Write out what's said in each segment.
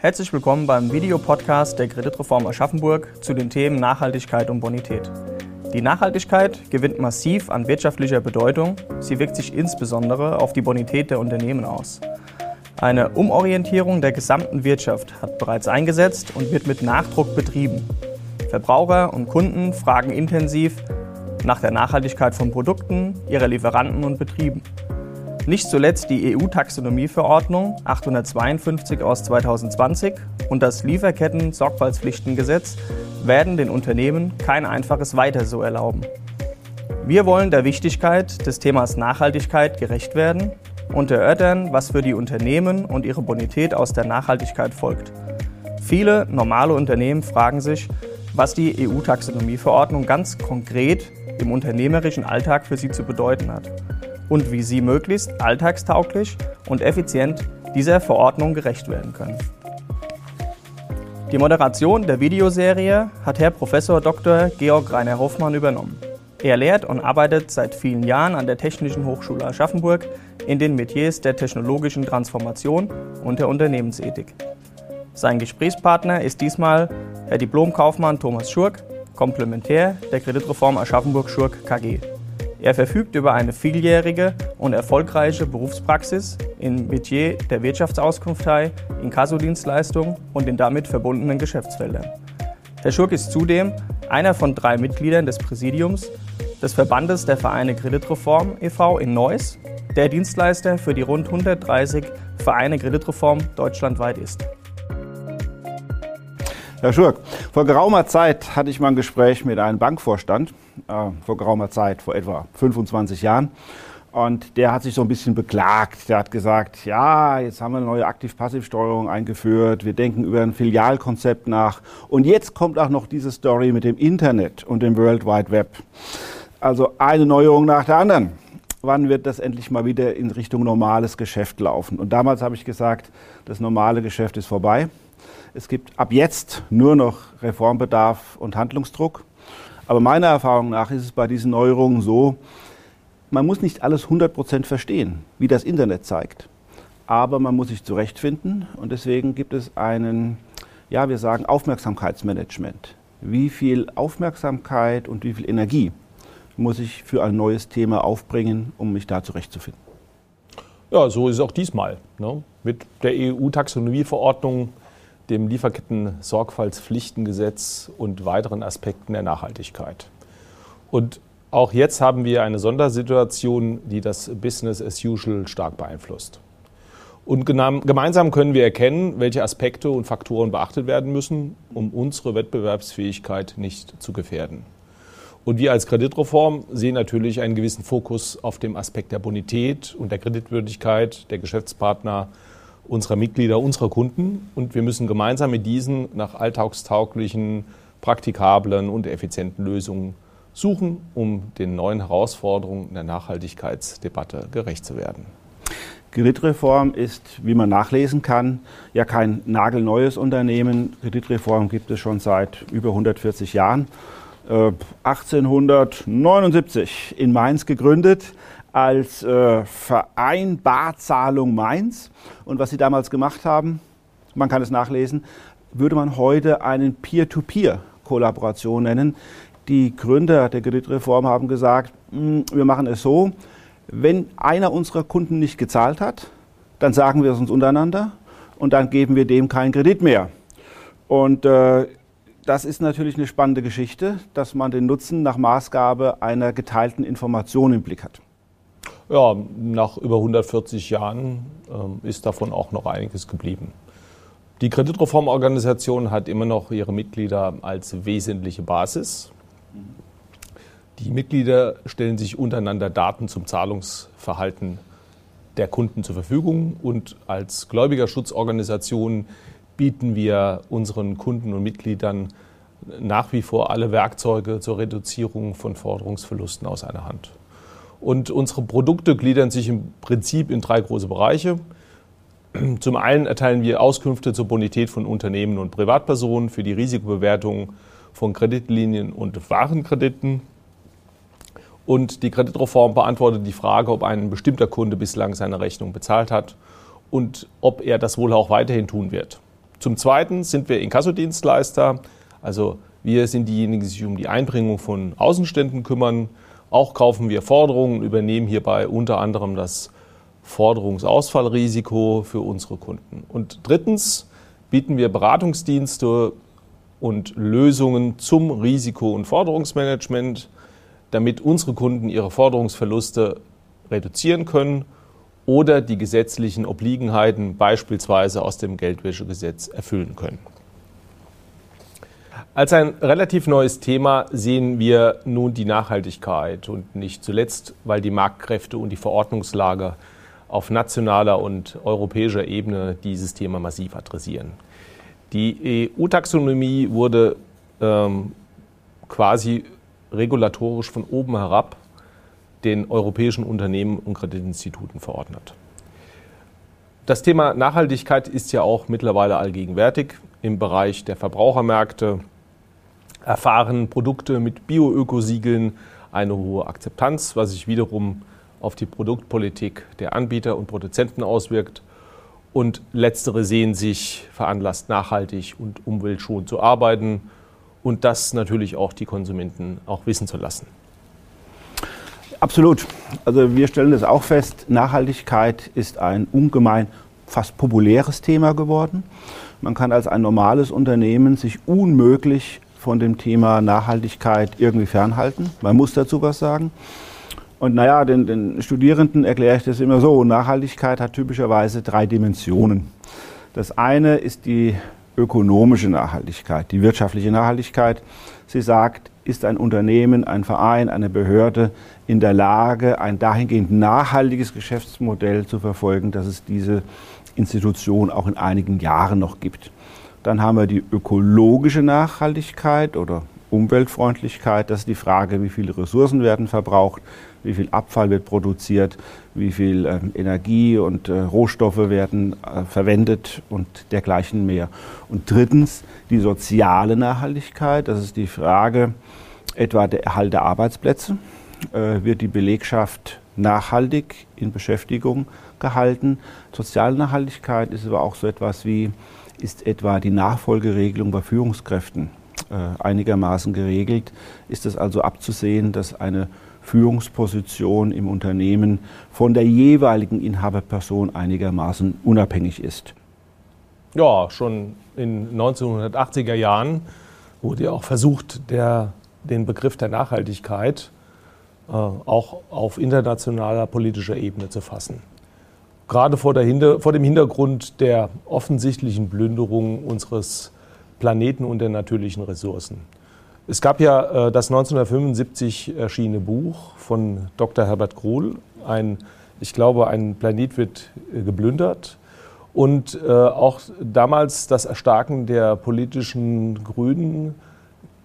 Herzlich willkommen beim Videopodcast der Kreditreform Aschaffenburg zu den Themen Nachhaltigkeit und Bonität. Die Nachhaltigkeit gewinnt massiv an wirtschaftlicher Bedeutung. Sie wirkt sich insbesondere auf die Bonität der Unternehmen aus. Eine Umorientierung der gesamten Wirtschaft hat bereits eingesetzt und wird mit Nachdruck betrieben. Verbraucher und Kunden fragen intensiv nach der Nachhaltigkeit von Produkten, ihrer Lieferanten und Betrieben. Nicht zuletzt die EU-Taxonomieverordnung 852 aus 2020 und das Lieferketten-Sorgfaltspflichtengesetz werden den Unternehmen kein einfaches Weiter so erlauben. Wir wollen der Wichtigkeit des Themas Nachhaltigkeit gerecht werden und erörtern, was für die Unternehmen und ihre Bonität aus der Nachhaltigkeit folgt. Viele normale Unternehmen fragen sich, was die EU-Taxonomieverordnung ganz konkret im unternehmerischen Alltag für sie zu bedeuten hat und wie sie möglichst alltagstauglich und effizient dieser Verordnung gerecht werden können. Die Moderation der Videoserie hat Herr Prof. Dr. Georg Rainer Hoffmann übernommen. Er lehrt und arbeitet seit vielen Jahren an der Technischen Hochschule Aschaffenburg in den Metiers der technologischen Transformation und der Unternehmensethik. Sein Gesprächspartner ist diesmal Herr Diplomkaufmann Thomas Schurk, Komplementär der Kreditreform Aschaffenburg Schurk KG. Er verfügt über eine vieljährige und erfolgreiche Berufspraxis im Metier der Wirtschaftsauskunftei, in Kassodienstleistungen und den damit verbundenen Geschäftsfeldern. Herr Schurk ist zudem einer von drei Mitgliedern des Präsidiums des Verbandes der Vereine Kreditreform e.V. in Neuss, der Dienstleister für die rund 130 Vereine Kreditreform deutschlandweit ist. Herr Schurk, vor geraumer Zeit hatte ich mal ein Gespräch mit einem Bankvorstand, äh, vor geraumer Zeit, vor etwa 25 Jahren. Und der hat sich so ein bisschen beklagt. Der hat gesagt, ja, jetzt haben wir eine neue Aktiv-Passiv-Steuerung eingeführt, wir denken über ein Filialkonzept nach. Und jetzt kommt auch noch diese Story mit dem Internet und dem World Wide Web. Also eine Neuerung nach der anderen. Wann wird das endlich mal wieder in Richtung normales Geschäft laufen? Und damals habe ich gesagt, das normale Geschäft ist vorbei. Es gibt ab jetzt nur noch Reformbedarf und Handlungsdruck. Aber meiner Erfahrung nach ist es bei diesen Neuerungen so, man muss nicht alles 100% verstehen, wie das Internet zeigt. Aber man muss sich zurechtfinden und deswegen gibt es einen, ja, wir sagen Aufmerksamkeitsmanagement. Wie viel Aufmerksamkeit und wie viel Energie muss ich für ein neues Thema aufbringen, um mich da zurechtzufinden? Ja, so ist es auch diesmal. Ne? Mit der EU-Taxonomieverordnung dem Lieferketten-Sorgfaltspflichtengesetz und weiteren Aspekten der Nachhaltigkeit. Und auch jetzt haben wir eine Sondersituation, die das Business as usual stark beeinflusst. Und gemeinsam können wir erkennen, welche Aspekte und Faktoren beachtet werden müssen, um unsere Wettbewerbsfähigkeit nicht zu gefährden. Und wir als Kreditreform sehen natürlich einen gewissen Fokus auf dem Aspekt der Bonität und der Kreditwürdigkeit der Geschäftspartner unserer Mitglieder, unserer Kunden. Und wir müssen gemeinsam mit diesen nach alltagstauglichen, praktikablen und effizienten Lösungen suchen, um den neuen Herausforderungen der Nachhaltigkeitsdebatte gerecht zu werden. Kreditreform ist, wie man nachlesen kann, ja kein nagelneues Unternehmen. Kreditreform gibt es schon seit über 140 Jahren. 1879 äh, in Mainz gegründet als äh, Verein Barzahlung Mainz. Und was sie damals gemacht haben, man kann es nachlesen, würde man heute einen Peer-to-Peer-Kollaboration nennen. Die Gründer der Kreditreform haben gesagt, hm, wir machen es so, wenn einer unserer Kunden nicht gezahlt hat, dann sagen wir es uns untereinander und dann geben wir dem keinen Kredit mehr. Und äh, das ist natürlich eine spannende Geschichte, dass man den Nutzen nach Maßgabe einer geteilten Information im Blick hat. Ja, nach über 140 Jahren äh, ist davon auch noch einiges geblieben. Die Kreditreformorganisation hat immer noch ihre Mitglieder als wesentliche Basis. Die Mitglieder stellen sich untereinander Daten zum Zahlungsverhalten der Kunden zur Verfügung und als Gläubigerschutzorganisation bieten wir unseren Kunden und Mitgliedern nach wie vor alle Werkzeuge zur Reduzierung von Forderungsverlusten aus einer Hand. Und unsere Produkte gliedern sich im Prinzip in drei große Bereiche. Zum einen erteilen wir Auskünfte zur Bonität von Unternehmen und Privatpersonen für die Risikobewertung von Kreditlinien und Warenkrediten. Und die Kreditreform beantwortet die Frage, ob ein bestimmter Kunde bislang seine Rechnung bezahlt hat und ob er das wohl auch weiterhin tun wird. Zum Zweiten sind wir Inkassodienstleister, also wir sind diejenigen, die sich um die Einbringung von Außenständen kümmern. Auch kaufen wir Forderungen, übernehmen hierbei unter anderem das Forderungsausfallrisiko für unsere Kunden. Und drittens bieten wir Beratungsdienste und Lösungen zum Risiko- und Forderungsmanagement, damit unsere Kunden ihre Forderungsverluste reduzieren können oder die gesetzlichen Obliegenheiten beispielsweise aus dem Geldwäschegesetz erfüllen können. Als ein relativ neues Thema sehen wir nun die Nachhaltigkeit und nicht zuletzt, weil die Marktkräfte und die Verordnungslage auf nationaler und europäischer Ebene dieses Thema massiv adressieren. Die EU-Taxonomie wurde ähm, quasi regulatorisch von oben herab den europäischen Unternehmen und Kreditinstituten verordnet. Das Thema Nachhaltigkeit ist ja auch mittlerweile allgegenwärtig. Im Bereich der Verbrauchermärkte erfahren Produkte mit Bio-Ökosiegeln eine hohe Akzeptanz, was sich wiederum auf die Produktpolitik der Anbieter und Produzenten auswirkt. Und letztere sehen sich veranlasst, nachhaltig und umweltschonend zu arbeiten und das natürlich auch die Konsumenten auch wissen zu lassen. Absolut. Also wir stellen das auch fest, Nachhaltigkeit ist ein ungemein fast populäres Thema geworden. Man kann als ein normales Unternehmen sich unmöglich von dem Thema Nachhaltigkeit irgendwie fernhalten. Man muss dazu was sagen. Und naja, den, den Studierenden erkläre ich das immer so. Nachhaltigkeit hat typischerweise drei Dimensionen. Das eine ist die ökonomische Nachhaltigkeit, die wirtschaftliche Nachhaltigkeit. Sie sagt, ist ein Unternehmen, ein Verein, eine Behörde in der Lage, ein dahingehend nachhaltiges Geschäftsmodell zu verfolgen, dass es diese Institution auch in einigen Jahren noch gibt. Dann haben wir die ökologische Nachhaltigkeit oder Umweltfreundlichkeit. Das ist die Frage, wie viele Ressourcen werden verbraucht, wie viel Abfall wird produziert, wie viel äh, Energie und äh, Rohstoffe werden äh, verwendet und dergleichen mehr. Und drittens die soziale Nachhaltigkeit. Das ist die Frage etwa der Erhalt der Arbeitsplätze. Äh, wird die Belegschaft nachhaltig in Beschäftigung gehalten? Soziale Nachhaltigkeit ist aber auch so etwas wie, ist etwa die Nachfolgeregelung bei Führungskräften äh, einigermaßen geregelt? Ist es also abzusehen, dass eine Führungsposition im Unternehmen von der jeweiligen Inhaberperson einigermaßen unabhängig ist? Ja, schon in 1980er Jahren wurde ja auch versucht, der, den Begriff der Nachhaltigkeit auch auf internationaler politischer Ebene zu fassen. Gerade vor, Hinter-, vor dem Hintergrund der offensichtlichen Plünderung unseres Planeten und der natürlichen Ressourcen. Es gab ja äh, das 1975 erschienene Buch von Dr. Herbert Gruhl, ein, ich glaube, ein Planet wird äh, geplündert. Und äh, auch damals das Erstarken der politischen Grünen,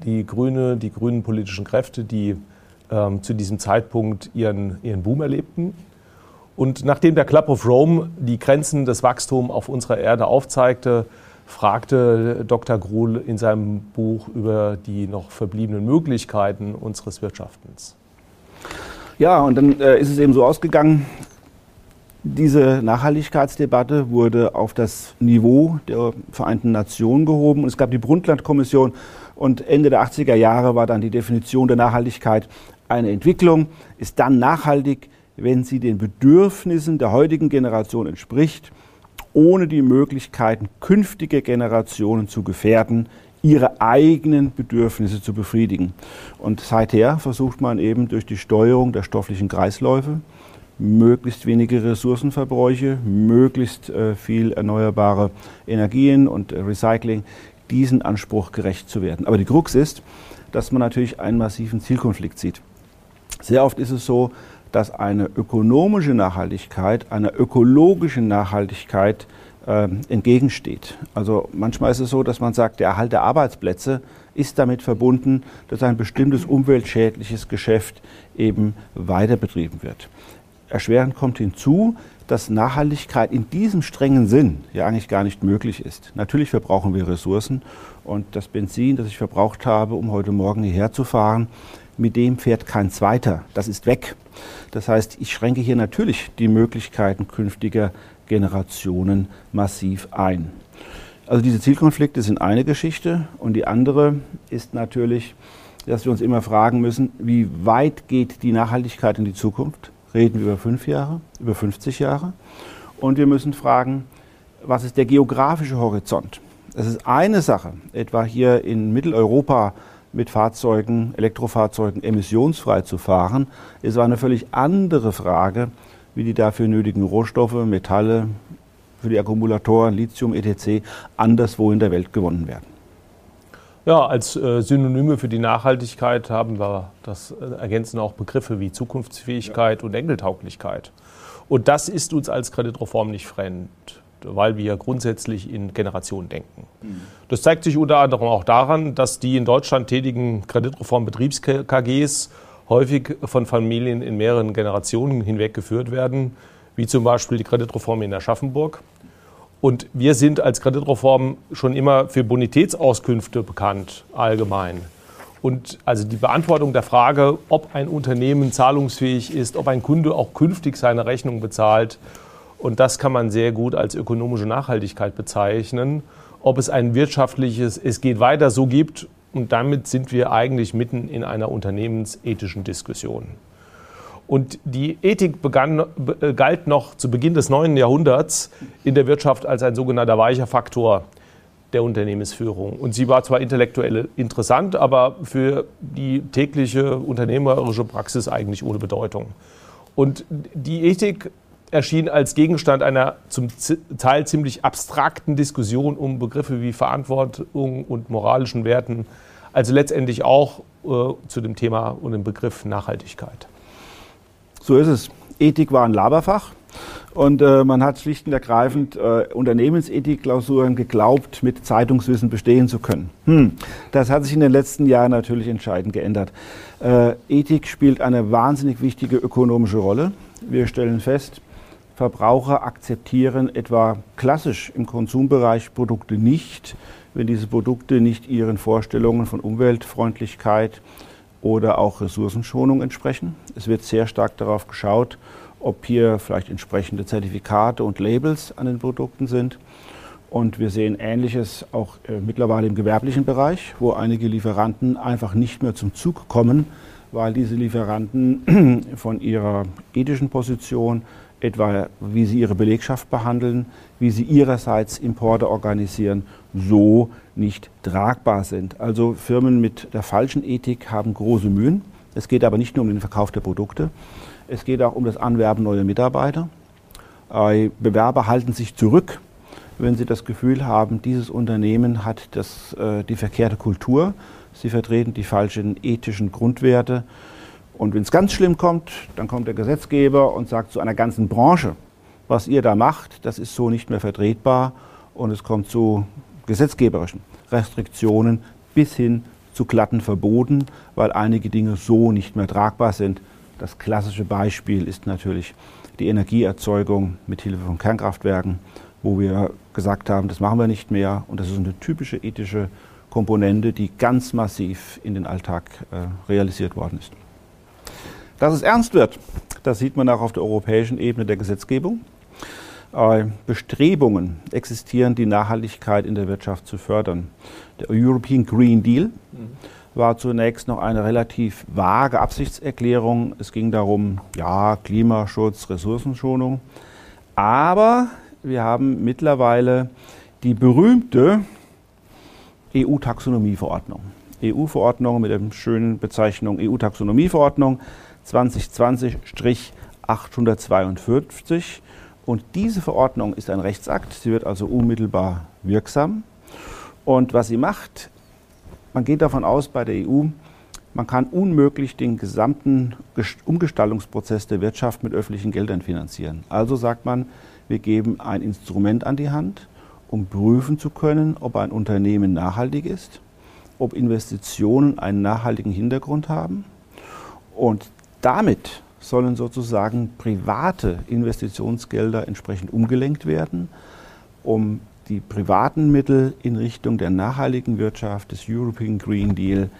die Grüne, die grünen politischen Kräfte, die ähm, zu diesem Zeitpunkt ihren, ihren Boom erlebten. Und nachdem der Club of Rome die Grenzen des Wachstums auf unserer Erde aufzeigte, fragte Dr. Gruhl in seinem Buch über die noch verbliebenen Möglichkeiten unseres Wirtschaftens. Ja, und dann äh, ist es eben so ausgegangen, diese Nachhaltigkeitsdebatte wurde auf das Niveau der Vereinten Nationen gehoben und es gab die Brundtland-Kommission und Ende der 80er Jahre war dann die Definition der Nachhaltigkeit eine Entwicklung, ist dann nachhaltig, wenn sie den Bedürfnissen der heutigen Generation entspricht ohne die Möglichkeiten, künftige Generationen zu gefährden, ihre eigenen Bedürfnisse zu befriedigen. Und seither versucht man eben durch die Steuerung der stofflichen Kreisläufe, möglichst wenige Ressourcenverbräuche, möglichst äh, viel erneuerbare Energien und äh, Recycling, diesen Anspruch gerecht zu werden. Aber die Krux ist, dass man natürlich einen massiven Zielkonflikt sieht. Sehr oft ist es so, dass eine ökonomische Nachhaltigkeit einer ökologischen Nachhaltigkeit äh, entgegensteht. Also manchmal ist es so, dass man sagt, der Erhalt der Arbeitsplätze ist damit verbunden, dass ein bestimmtes umweltschädliches Geschäft eben weiter betrieben wird. Erschwerend kommt hinzu, dass Nachhaltigkeit in diesem strengen Sinn ja eigentlich gar nicht möglich ist. Natürlich verbrauchen wir Ressourcen und das Benzin, das ich verbraucht habe, um heute Morgen hierher zu fahren, mit dem fährt kein zweiter. Das ist weg. Das heißt, ich schränke hier natürlich die Möglichkeiten künftiger Generationen massiv ein. Also diese Zielkonflikte sind eine Geschichte und die andere ist natürlich, dass wir uns immer fragen müssen, wie weit geht die Nachhaltigkeit in die Zukunft? Reden wir über fünf Jahre, über 50 Jahre? Und wir müssen fragen, was ist der geografische Horizont? Es ist eine Sache, etwa hier in Mitteleuropa mit Fahrzeugen, Elektrofahrzeugen emissionsfrei zu fahren, ist eine völlig andere Frage, wie die dafür nötigen Rohstoffe, Metalle für die Akkumulatoren, Lithium, etc. anderswo in der Welt gewonnen werden. Ja, als äh, Synonyme für die Nachhaltigkeit haben wir das äh, ergänzen auch Begriffe wie Zukunftsfähigkeit ja. und Enkeltauglichkeit. Und das ist uns als Kreditreform nicht fremd, weil wir grundsätzlich in Generationen denken. Das zeigt sich unter anderem auch daran, dass die in Deutschland tätigen Kreditreform-Betriebs-KGs häufig von Familien in mehreren Generationen hinweg geführt werden, wie zum Beispiel die Kreditreform in Aschaffenburg. Und wir sind als Kreditreform schon immer für Bonitätsauskünfte bekannt, allgemein. Und also die Beantwortung der Frage, ob ein Unternehmen zahlungsfähig ist, ob ein Kunde auch künftig seine Rechnung bezahlt, und das kann man sehr gut als ökonomische Nachhaltigkeit bezeichnen, ob es ein wirtschaftliches Es geht weiter so gibt und damit sind wir eigentlich mitten in einer unternehmensethischen Diskussion. Und die Ethik begann, äh, galt noch zu Beginn des neuen Jahrhunderts in der Wirtschaft als ein sogenannter weicher Faktor der Unternehmensführung. Und sie war zwar intellektuell interessant, aber für die tägliche unternehmerische Praxis eigentlich ohne Bedeutung. Und die Ethik erschien als Gegenstand einer zum Teil ziemlich abstrakten Diskussion um Begriffe wie Verantwortung und moralischen Werten, also letztendlich auch äh, zu dem Thema und dem Begriff Nachhaltigkeit. So ist es. Ethik war ein Laberfach. Und äh, man hat schlicht und ergreifend äh, Unternehmensethik-Klausuren geglaubt, mit Zeitungswissen bestehen zu können. Hm. Das hat sich in den letzten Jahren natürlich entscheidend geändert. Äh, Ethik spielt eine wahnsinnig wichtige ökonomische Rolle. Wir stellen fest, Verbraucher akzeptieren etwa klassisch im Konsumbereich Produkte nicht, wenn diese Produkte nicht ihren Vorstellungen von Umweltfreundlichkeit oder auch Ressourcenschonung entsprechen. Es wird sehr stark darauf geschaut, ob hier vielleicht entsprechende Zertifikate und Labels an den Produkten sind. Und wir sehen Ähnliches auch äh, mittlerweile im gewerblichen Bereich, wo einige Lieferanten einfach nicht mehr zum Zug kommen, weil diese Lieferanten von ihrer ethischen Position etwa wie sie ihre Belegschaft behandeln, wie sie ihrerseits Importe organisieren, so nicht tragbar sind. Also Firmen mit der falschen Ethik haben große Mühen. Es geht aber nicht nur um den Verkauf der Produkte, es geht auch um das Anwerben neuer Mitarbeiter. Äh, Bewerber halten sich zurück, wenn sie das Gefühl haben, dieses Unternehmen hat das, äh, die verkehrte Kultur, sie vertreten die falschen ethischen Grundwerte und wenn es ganz schlimm kommt, dann kommt der Gesetzgeber und sagt zu einer ganzen Branche, was ihr da macht, das ist so nicht mehr vertretbar und es kommt zu gesetzgeberischen Restriktionen bis hin zu glatten Verboten, weil einige Dinge so nicht mehr tragbar sind. Das klassische Beispiel ist natürlich die Energieerzeugung mit Hilfe von Kernkraftwerken, wo wir gesagt haben, das machen wir nicht mehr und das ist eine typische ethische Komponente, die ganz massiv in den Alltag äh, realisiert worden ist. Dass es ernst wird, das sieht man auch auf der europäischen Ebene der Gesetzgebung. Äh, Bestrebungen existieren, die Nachhaltigkeit in der Wirtschaft zu fördern. Der European Green Deal war zunächst noch eine relativ vage Absichtserklärung. Es ging darum, ja, Klimaschutz, Ressourcenschonung. Aber wir haben mittlerweile die berühmte EU-Taxonomieverordnung. EU-Verordnung mit der schönen Bezeichnung EU-Taxonomieverordnung 2020-852. Und diese Verordnung ist ein Rechtsakt. Sie wird also unmittelbar wirksam. Und was sie macht, man geht davon aus bei der EU, man kann unmöglich den gesamten Umgestaltungsprozess der Wirtschaft mit öffentlichen Geldern finanzieren. Also sagt man, wir geben ein Instrument an die Hand, um prüfen zu können, ob ein Unternehmen nachhaltig ist, ob Investitionen einen nachhaltigen Hintergrund haben. Und damit sollen sozusagen private Investitionsgelder entsprechend umgelenkt werden, um die privaten Mittel in Richtung der nachhaltigen Wirtschaft des European Green Deal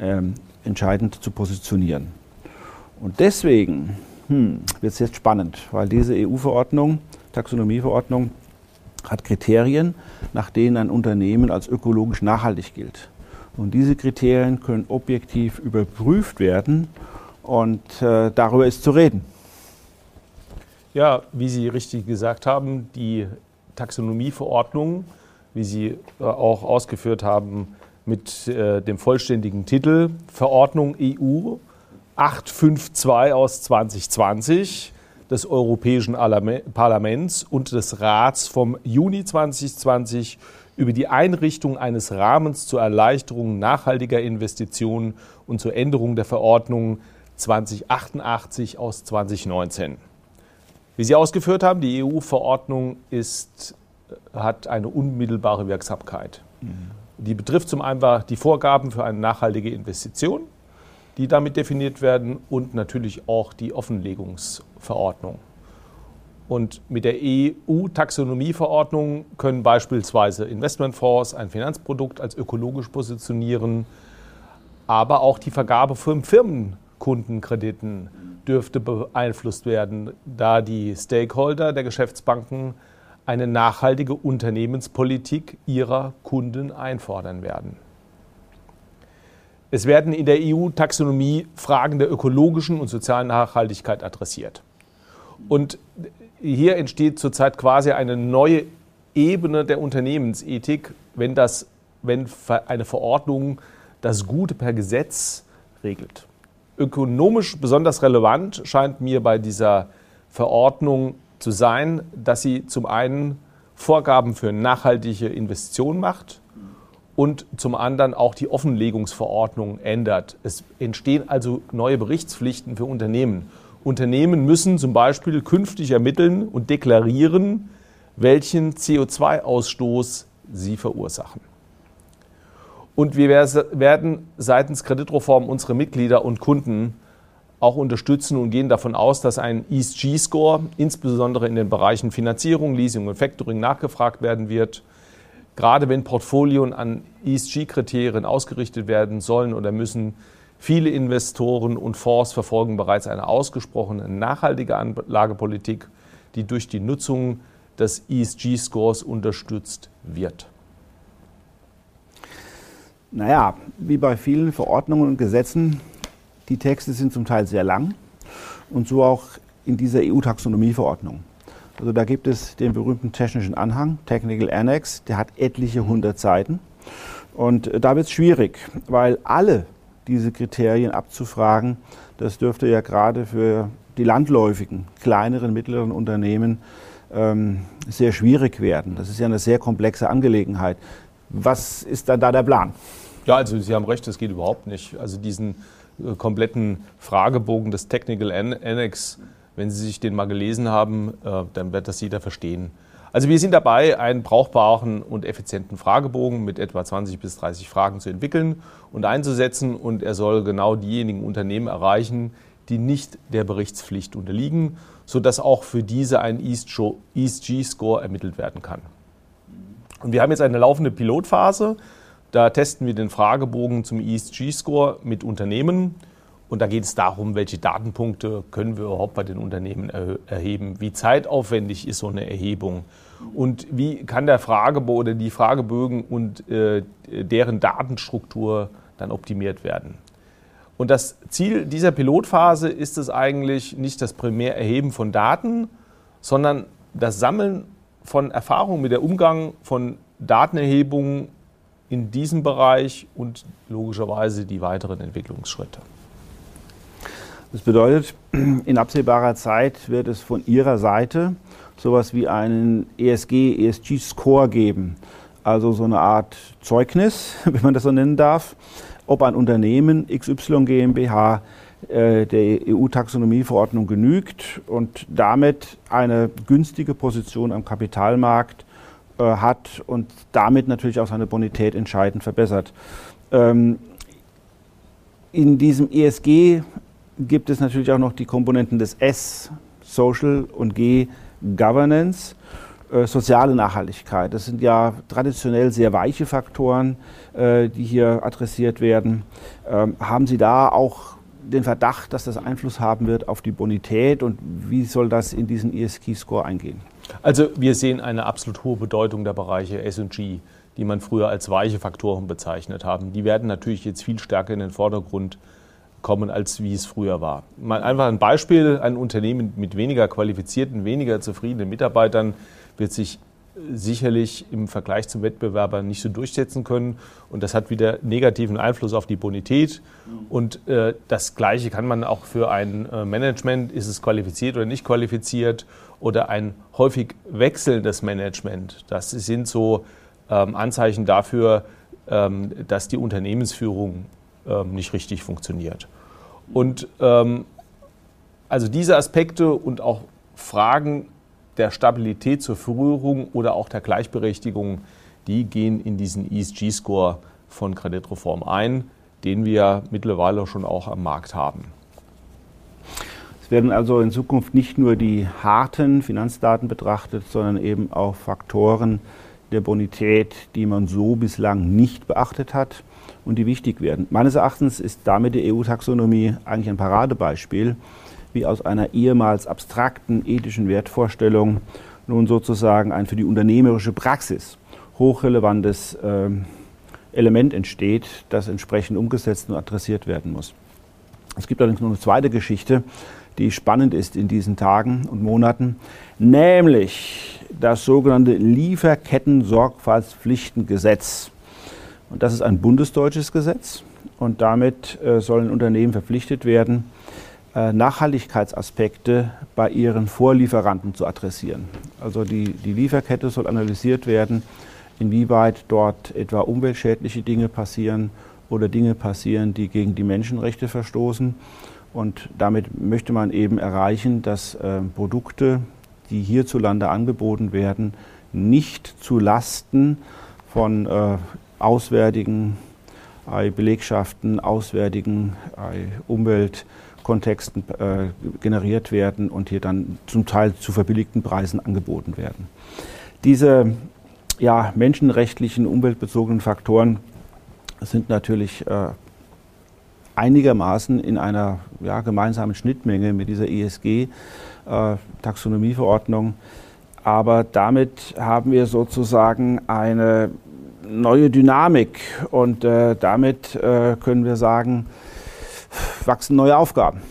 ähm, entscheidend zu positionieren. Und deswegen hm, wird es jetzt spannend, weil diese EU-Verordnung, Taxonomieverordnung, hat Kriterien, nach denen ein Unternehmen als ökologisch nachhaltig gilt. Und diese Kriterien können objektiv überprüft werden und äh, darüber ist zu reden. Ja, wie Sie richtig gesagt haben, die Taxonomieverordnung, wie Sie äh, auch ausgeführt haben, mit äh, dem vollständigen Titel Verordnung EU 852 aus 2020 des Europäischen Parlaments und des Rats vom Juni 2020 über die Einrichtung eines Rahmens zur Erleichterung nachhaltiger Investitionen und zur Änderung der Verordnung 2088 aus 2019. Wie Sie ausgeführt haben, die EU-Verordnung hat eine unmittelbare Wirksamkeit. Mhm. Die betrifft zum einen die Vorgaben für eine nachhaltige Investition, die damit definiert werden, und natürlich auch die Offenlegungsverordnung. Und mit der EU-Taxonomieverordnung können beispielsweise Investmentfonds ein Finanzprodukt als ökologisch positionieren, aber auch die Vergabe von Firmenkundenkrediten dürfte beeinflusst werden, da die Stakeholder der Geschäftsbanken eine nachhaltige Unternehmenspolitik ihrer Kunden einfordern werden. Es werden in der EU-Taxonomie Fragen der ökologischen und sozialen Nachhaltigkeit adressiert. Und hier entsteht zurzeit quasi eine neue Ebene der Unternehmensethik, wenn, das, wenn eine Verordnung das Gute per Gesetz regelt. Ökonomisch besonders relevant scheint mir bei dieser Verordnung zu sein, dass sie zum einen Vorgaben für nachhaltige Investitionen macht und zum anderen auch die Offenlegungsverordnung ändert. Es entstehen also neue Berichtspflichten für Unternehmen. Unternehmen müssen zum Beispiel künftig ermitteln und deklarieren, welchen CO2-Ausstoß sie verursachen. Und wir werden seitens Kreditreform unsere Mitglieder und Kunden auch unterstützen und gehen davon aus, dass ein ESG-Score insbesondere in den Bereichen Finanzierung, Leasing und Factoring nachgefragt werden wird. Gerade wenn Portfolien an ESG-Kriterien ausgerichtet werden sollen oder müssen, viele Investoren und Fonds verfolgen bereits eine ausgesprochene nachhaltige Anlagepolitik, die durch die Nutzung des ESG-Scores unterstützt wird. Naja, wie bei vielen Verordnungen und Gesetzen die Texte sind zum Teil sehr lang und so auch in dieser EU-Taxonomieverordnung. Also da gibt es den berühmten technischen Anhang, Technical Annex, der hat etliche hundert Seiten. Und da wird es schwierig, weil alle diese Kriterien abzufragen, das dürfte ja gerade für die landläufigen, kleineren, mittleren Unternehmen ähm, sehr schwierig werden. Das ist ja eine sehr komplexe Angelegenheit. Was ist dann da der Plan? Ja, also Sie haben recht, das geht überhaupt nicht. Also diesen äh, kompletten Fragebogen des Technical Annex, wenn Sie sich den mal gelesen haben, äh, dann wird das jeder verstehen. Also wir sind dabei, einen brauchbaren und effizienten Fragebogen mit etwa 20 bis 30 Fragen zu entwickeln und einzusetzen. Und er soll genau diejenigen Unternehmen erreichen, die nicht der Berichtspflicht unterliegen, sodass auch für diese ein ESG-Score ermittelt werden kann. Und wir haben jetzt eine laufende Pilotphase. Da testen wir den Fragebogen zum ESG-Score mit Unternehmen. Und da geht es darum, welche Datenpunkte können wir überhaupt bei den Unternehmen erheben, wie zeitaufwendig ist so eine Erhebung und wie kann der Fragebogen oder die Fragebögen und äh, deren Datenstruktur dann optimiert werden. Und das Ziel dieser Pilotphase ist es eigentlich nicht das Primärerheben von Daten, sondern das Sammeln von Erfahrungen mit der Umgang von Datenerhebungen in diesem Bereich und logischerweise die weiteren Entwicklungsschritte. Das bedeutet, in absehbarer Zeit wird es von Ihrer Seite sowas wie einen ESG, ESG-Score geben. Also so eine Art Zeugnis, wenn man das so nennen darf, ob ein Unternehmen XY GmbH äh, der EU-Taxonomieverordnung genügt und damit eine günstige Position am Kapitalmarkt äh, hat und damit natürlich auch seine Bonität entscheidend verbessert. Ähm, in diesem ESG gibt es natürlich auch noch die Komponenten des S, Social und G, Governance, äh, soziale Nachhaltigkeit. Das sind ja traditionell sehr weiche Faktoren, äh, die hier adressiert werden. Ähm, haben Sie da auch den Verdacht, dass das Einfluss haben wird auf die Bonität und wie soll das in diesen ESG-Score eingehen? Also wir sehen eine absolut hohe Bedeutung der Bereiche S&G, die man früher als weiche Faktoren bezeichnet haben. Die werden natürlich jetzt viel stärker in den Vordergrund kommen, als wie es früher war. Mal einfach ein Beispiel, ein Unternehmen mit weniger qualifizierten, weniger zufriedenen Mitarbeitern wird sich sicherlich im Vergleich zum Wettbewerber nicht so durchsetzen können. Und das hat wieder negativen Einfluss auf die Bonität. Und äh, das Gleiche kann man auch für ein äh, Management, ist es qualifiziert oder nicht qualifiziert, oder ein häufig wechselndes Management. Das sind so ähm, Anzeichen dafür, ähm, dass die Unternehmensführung ähm, nicht richtig funktioniert. Und ähm, also diese Aspekte und auch Fragen der Stabilität zur Führung oder auch der Gleichberechtigung, die gehen in diesen ESG-Score von Kreditreform ein, den wir mittlerweile schon auch am Markt haben. Es werden also in Zukunft nicht nur die harten Finanzdaten betrachtet, sondern eben auch Faktoren der Bonität, die man so bislang nicht beachtet hat und die wichtig werden. Meines Erachtens ist damit die EU-Taxonomie eigentlich ein Paradebeispiel wie aus einer ehemals abstrakten ethischen Wertvorstellung nun sozusagen ein für die unternehmerische Praxis hochrelevantes äh, Element entsteht, das entsprechend umgesetzt und adressiert werden muss. Es gibt allerdings noch eine zweite Geschichte, die spannend ist in diesen Tagen und Monaten, nämlich das sogenannte Lieferketten-Sorgfaltspflichtengesetz. Und das ist ein bundesdeutsches Gesetz und damit äh, sollen Unternehmen verpflichtet werden, äh, Nachhaltigkeitsaspekte bei ihren Vorlieferanten zu adressieren. Also die, die Lieferkette soll analysiert werden, inwieweit dort etwa umweltschädliche Dinge passieren oder Dinge passieren, die gegen die Menschenrechte verstoßen. Und damit möchte man eben erreichen, dass äh, Produkte, die hierzulande angeboten werden, nicht zu Lasten von äh, auswärtigen äh, Belegschaften, auswärtigen äh, Umwelt- Kontexten äh, generiert werden und hier dann zum Teil zu verbilligten Preisen angeboten werden. Diese ja, menschenrechtlichen, umweltbezogenen Faktoren sind natürlich äh, einigermaßen in einer ja, gemeinsamen Schnittmenge mit dieser ESG-Taxonomieverordnung. Äh, Aber damit haben wir sozusagen eine neue Dynamik und äh, damit äh, können wir sagen, wachsen neue Aufgaben.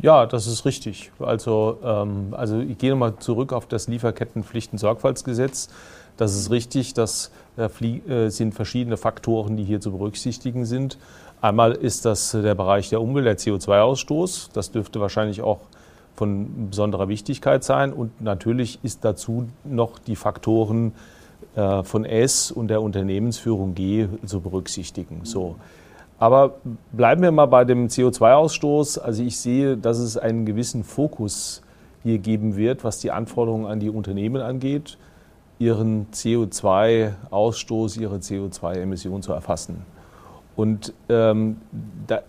Ja, das ist richtig. Also, ähm, also ich gehe nochmal zurück auf das Lieferkettenpflichten-Sorgfaltsgesetz. Das ist richtig, das äh, äh, sind verschiedene Faktoren, die hier zu berücksichtigen sind. Einmal ist das der Bereich der Umwelt, der CO2-Ausstoß. Das dürfte wahrscheinlich auch von besonderer Wichtigkeit sein. Und natürlich ist dazu noch die Faktoren äh, von S und der Unternehmensführung G zu berücksichtigen. So. Aber bleiben wir mal bei dem CO2-Ausstoß. Also ich sehe, dass es einen gewissen Fokus hier geben wird, was die Anforderungen an die Unternehmen angeht, ihren CO2-Ausstoß, ihre CO2-Emissionen zu erfassen. Und ähm, da,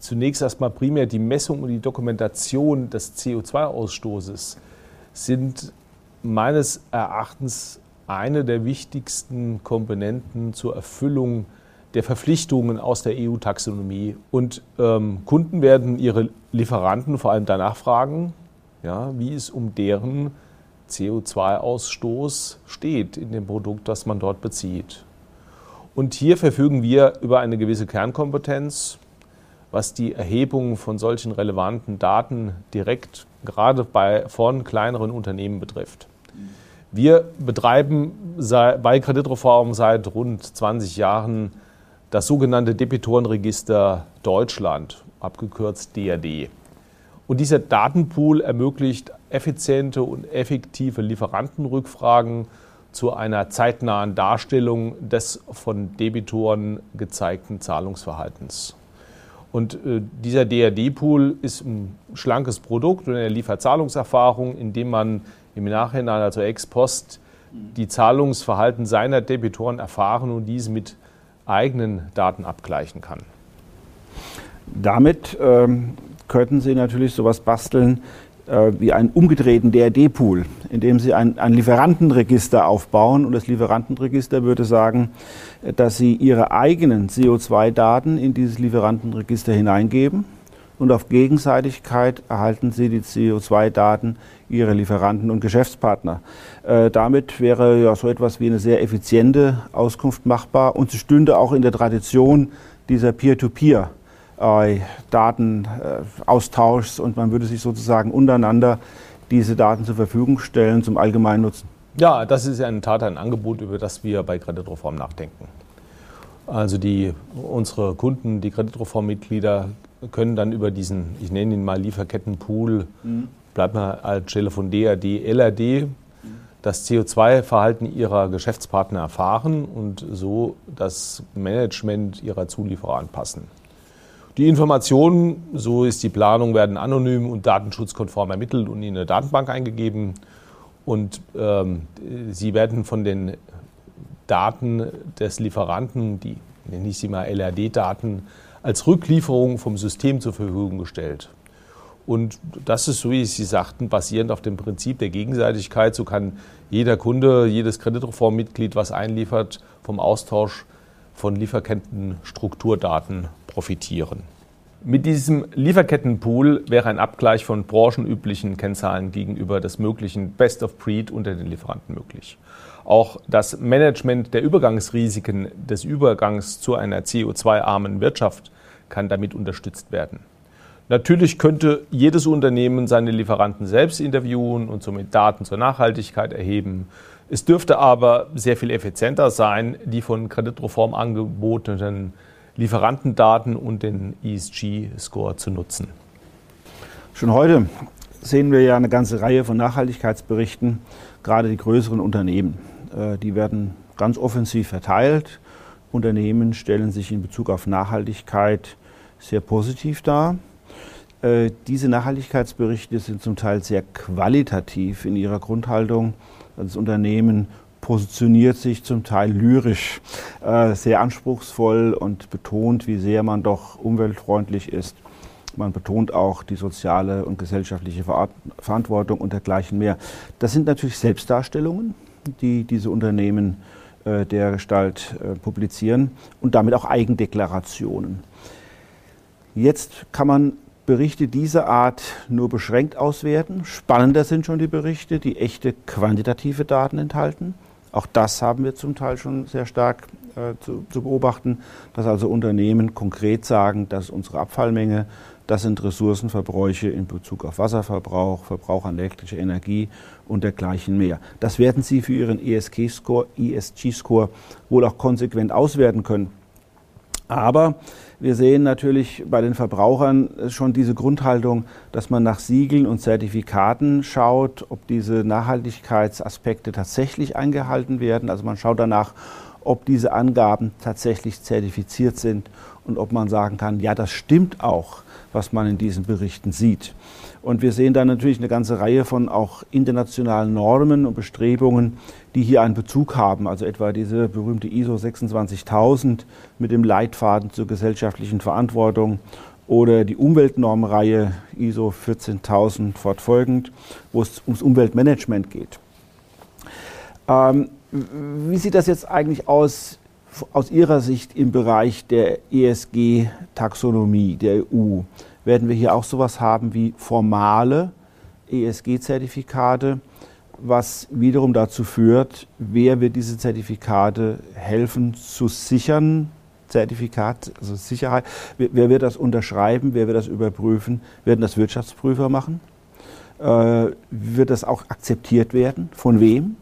zunächst erstmal primär die Messung und die Dokumentation des CO2-Ausstoßes sind meines Erachtens eine der wichtigsten Komponenten zur Erfüllung der Verpflichtungen aus der EU-Taxonomie. Und ähm, Kunden werden ihre Lieferanten vor allem danach fragen, ja, wie es um deren CO2-Ausstoß steht in dem Produkt, das man dort bezieht. Und hier verfügen wir über eine gewisse Kernkompetenz, was die Erhebung von solchen relevanten Daten direkt gerade bei, von kleineren Unternehmen betrifft. Wir betreiben bei Kreditreform seit rund 20 Jahren das sogenannte Debitorenregister Deutschland, abgekürzt DRD. Und dieser Datenpool ermöglicht effiziente und effektive Lieferantenrückfragen zu einer zeitnahen Darstellung des von Debitoren gezeigten Zahlungsverhaltens. Und äh, dieser DRD-Pool ist ein schlankes Produkt und eine Lieferzahlungserfahrung, in dem man im Nachhinein, also ex post, die Zahlungsverhalten seiner Debitoren erfahren und diese mit eigenen Daten abgleichen kann. Damit ähm, könnten Sie natürlich sowas basteln wie einen umgedrehten DRD-Pool, in dem Sie ein, ein, Lieferantenregister aufbauen und das Lieferantenregister würde sagen, dass Sie Ihre eigenen CO2-Daten in dieses Lieferantenregister hineingeben und auf Gegenseitigkeit erhalten sie die CO2-Daten ihrer Lieferanten und Geschäftspartner. Äh, damit wäre ja so etwas wie eine sehr effiziente Auskunft machbar und sie stünde auch in der Tradition dieser Peer-to-Peer-Datenaustauschs äh, und man würde sich sozusagen untereinander diese Daten zur Verfügung stellen zum allgemeinen Nutzen. Ja, das ist ja in Tat ein Angebot, über das wir bei Kreditreform nachdenken. Also die, unsere Kunden, die Kreditreform-Mitglieder können dann über diesen, ich nenne ihn mal Lieferkettenpool, mhm. bleibt mal als Stelle von DAD, LRD, das CO2-Verhalten ihrer Geschäftspartner erfahren und so das Management ihrer Zulieferer anpassen. Die Informationen, so ist die Planung, werden anonym und datenschutzkonform ermittelt und in eine Datenbank eingegeben. Und ähm, sie werden von den Daten des Lieferanten, die nenne ich sie mal LRD-Daten, als Rücklieferung vom System zur Verfügung gestellt. Und das ist, so wie Sie sagten, basierend auf dem Prinzip der Gegenseitigkeit. So kann jeder Kunde, jedes Kreditreformmitglied, was einliefert, vom Austausch von Lieferketten-Strukturdaten profitieren. Mit diesem Lieferkettenpool wäre ein Abgleich von branchenüblichen Kennzahlen gegenüber des möglichen Best of Breed unter den Lieferanten möglich. Auch das Management der Übergangsrisiken des Übergangs zu einer CO2-armen Wirtschaft kann damit unterstützt werden. Natürlich könnte jedes Unternehmen seine Lieferanten selbst interviewen und somit Daten zur Nachhaltigkeit erheben. Es dürfte aber sehr viel effizienter sein, die von Kreditreform angebotenen Lieferantendaten und den ESG-Score zu nutzen. Schon heute sehen wir ja eine ganze Reihe von Nachhaltigkeitsberichten, gerade die größeren Unternehmen. Äh, die werden ganz offensiv verteilt. Unternehmen stellen sich in Bezug auf Nachhaltigkeit sehr positiv dar. Äh, diese Nachhaltigkeitsberichte sind zum Teil sehr qualitativ in ihrer Grundhaltung. Das Unternehmen positioniert sich zum Teil lyrisch, äh, sehr anspruchsvoll und betont, wie sehr man doch umweltfreundlich ist. Man betont auch die soziale und gesellschaftliche Verantwortung und dergleichen mehr. Das sind natürlich Selbstdarstellungen, die diese Unternehmen äh, der Gestalt äh, publizieren und damit auch Eigendeklarationen. Jetzt kann man Berichte dieser Art nur beschränkt auswerten. Spannender sind schon die Berichte, die echte quantitative Daten enthalten. Auch das haben wir zum Teil schon sehr stark äh, zu, zu, beobachten, dass also Unternehmen konkret sagen, dass unsere Abfallmenge, das sind Ressourcenverbräuche in Bezug auf Wasserverbrauch, Verbrauch an elektrischer Energie und dergleichen mehr. Das werden Sie für Ihren ESG-Score ESG wohl auch konsequent auswerten können. Aber wir sehen natürlich bei den Verbrauchern schon diese Grundhaltung, dass man nach Siegeln und Zertifikaten schaut, ob diese Nachhaltigkeitsaspekte tatsächlich eingehalten werden. Also man schaut danach, ob diese Angaben tatsächlich zertifiziert sind und ob man sagen kann, ja, das stimmt auch, was man in diesen Berichten sieht. Und wir sehen da natürlich eine ganze Reihe von auch internationalen Normen und Bestrebungen, die hier einen Bezug haben. Also etwa diese berühmte ISO 26000 mit dem Leitfaden zur gesellschaftlichen Verantwortung oder die Umweltnormreihe ISO 14000 fortfolgend, wo es ums Umweltmanagement geht. Ähm, wie sieht das jetzt eigentlich aus aus Ihrer Sicht im Bereich der ESG-Taxonomie der EU? Werden wir hier auch sowas haben wie formale ESG-Zertifikate, was wiederum dazu führt, wer wird diese Zertifikate helfen zu sichern, Zertifikat, also Sicherheit, wer, wird das unterschreiben, wer wird das überprüfen, werden das Wirtschaftsprüfer machen? Äh, wird das auch akzeptiert werden? Von wem?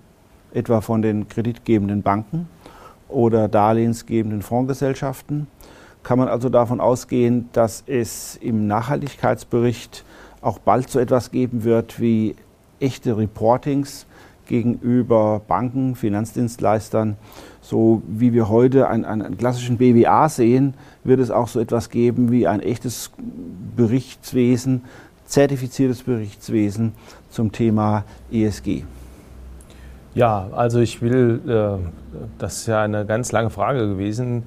Etwa von den kreditgebenden Banken oder darlehensgebenden Fondsgesellschaften? Kann man also davon ausgehen, dass es im Nachhaltigkeitsbericht auch bald so etwas geben wird wie echte Reportings gegenüber Banken, Finanzdienstleistern. So wie wir heute einen, einen, klassischen BWA sehen, wird es auch so etwas geben wie ein echtes Berichtswesen, zertifiziertes Berichtswesen zum Thema ESG. Ja, also ich will, äh, das ist ja eine ganz lange Frage gewesen,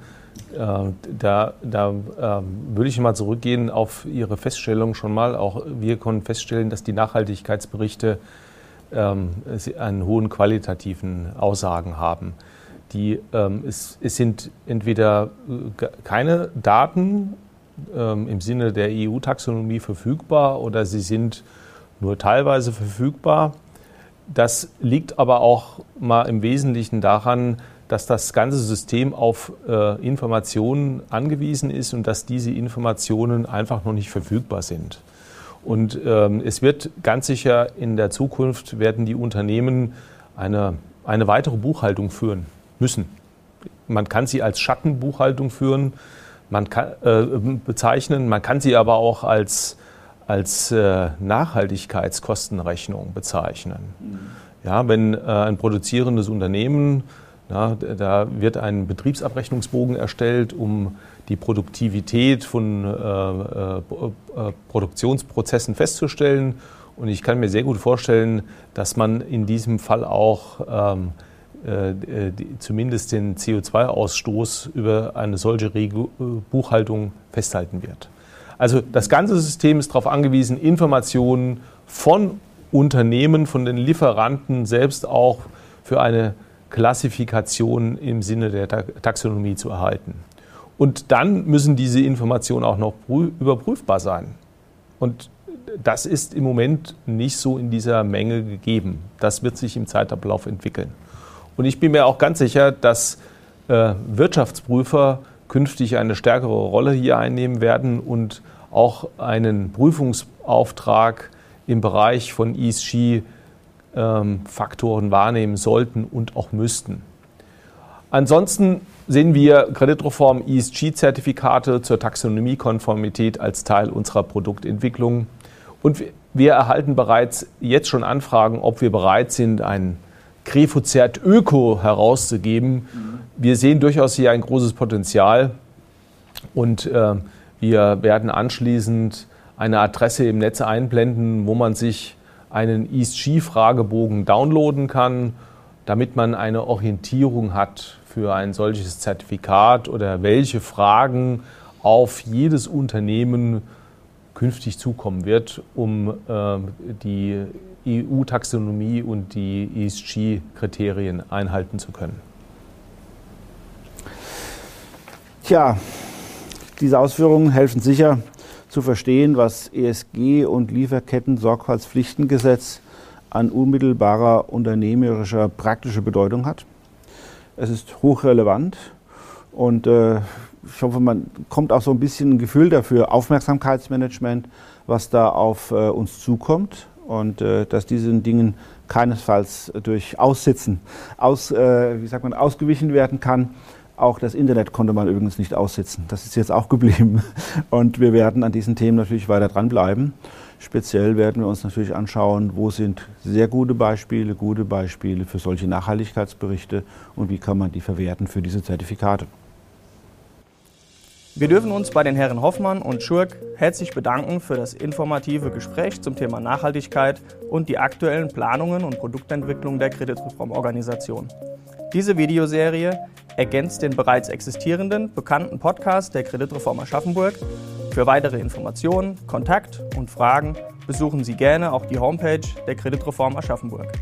da, da äh, würde ich mal zurückgehen auf Ihre Feststellung schon mal. Auch wir konnten feststellen, dass die Nachhaltigkeitsberichte ähm, einen hohen qualitativen Aussagen haben. Die, ähm, es, es, sind entweder äh, keine Daten ähm, im Sinne der EU-Taxonomie verfügbar oder sie sind nur teilweise verfügbar. Das liegt aber auch mal im Wesentlichen daran, dass das ganze System auf äh, Informationen angewiesen ist und dass diese Informationen einfach noch nicht verfügbar sind. Und ähm, es wird ganz sicher in der Zukunft werden die Unternehmen eine, eine weitere Buchhaltung führen müssen. Man kann sie als Schattenbuchhaltung führen, man kann, äh, bezeichnen, man kann sie aber auch als, als äh, Nachhaltigkeitskostenrechnung bezeichnen. Mhm. Ja, wenn äh, ein produzierendes Unternehmen, na, da wird ein Betriebsabrechnungsbogen erstellt, um die Produktivität von äh, äh, äh, Produktionsprozessen festzustellen. Und ich kann mir sehr gut vorstellen, dass man in diesem Fall auch ähm, äh, die, zumindest den CO2-Ausstoß über eine solche Buchhaltung festhalten wird. Also das ganze System ist darauf angewiesen, Informationen von Unternehmen, von den Lieferanten selbst auch für eine Klassifikation im Sinne der Taxonomie zu erhalten. Und dann müssen diese Informationen auch noch überprüfbar sein. Und das ist im Moment nicht so in dieser Menge gegeben. Das wird sich im Zeitablauf entwickeln. Und ich bin mir auch ganz sicher, dass äh, Wirtschaftsprüfer künftig eine stärkere Rolle hier einnehmen werden und auch einen Prüfungsauftrag im Bereich von ESG-Faktoren ähm, wahrnehmen sollten und auch müssten. Ansonsten sehen wir Kreditreform ESG-Zertifikate zur Taxonomiekonformität als Teil unserer Produktentwicklung. Und wir erhalten bereits jetzt schon Anfragen, ob wir bereit sind, ein Krefozert Öko herauszugeben. Wir sehen durchaus hier ein großes Potenzial und äh, wir werden anschließend eine Adresse im Netz einblenden, wo man sich einen ESG-Fragebogen downloaden kann, damit man eine Orientierung hat für ein solches Zertifikat oder welche Fragen auf jedes Unternehmen künftig zukommen wird, um äh, die EU-Taxonomie und die ESG-Kriterien einhalten zu können. Tja, diese Ausführungen helfen sicher zu verstehen, was ESG und Lieferketten-Sorgfaltspflichtengesetz an unmittelbarer unternehmerischer praktischer Bedeutung hat. Es ist hochrelevant und äh, ich hoffe, man kommt auch so ein bisschen ein Gefühl dafür, Aufmerksamkeitsmanagement, was da auf äh, uns zukommt und äh, dass diesen Dingen keinesfalls durch Aussitzen aus, äh, wie sagt man, ausgewichen werden kann. Auch das Internet konnte man übrigens nicht aussitzen. Das ist jetzt auch geblieben. Und wir werden an diesen Themen natürlich weiter dranbleiben. Speziell werden wir uns natürlich anschauen, wo sind sehr gute Beispiele, gute Beispiele für solche Nachhaltigkeitsberichte und wie kann man die verwerten für diese Zertifikate. Wir dürfen uns bei den Herren Hoffmann und Schurk herzlich bedanken für das informative Gespräch zum Thema Nachhaltigkeit und die aktuellen Planungen und Produktentwicklung der Kreditreformorganisation. Diese Videoserie ergänzt den bereits existierenden, bekannten Podcast der Kreditreform Aschaffenburg. Für weitere Informationen, Kontakt und Fragen besuchen Sie gerne auch die Homepage der Kreditreform Aschaffenburg.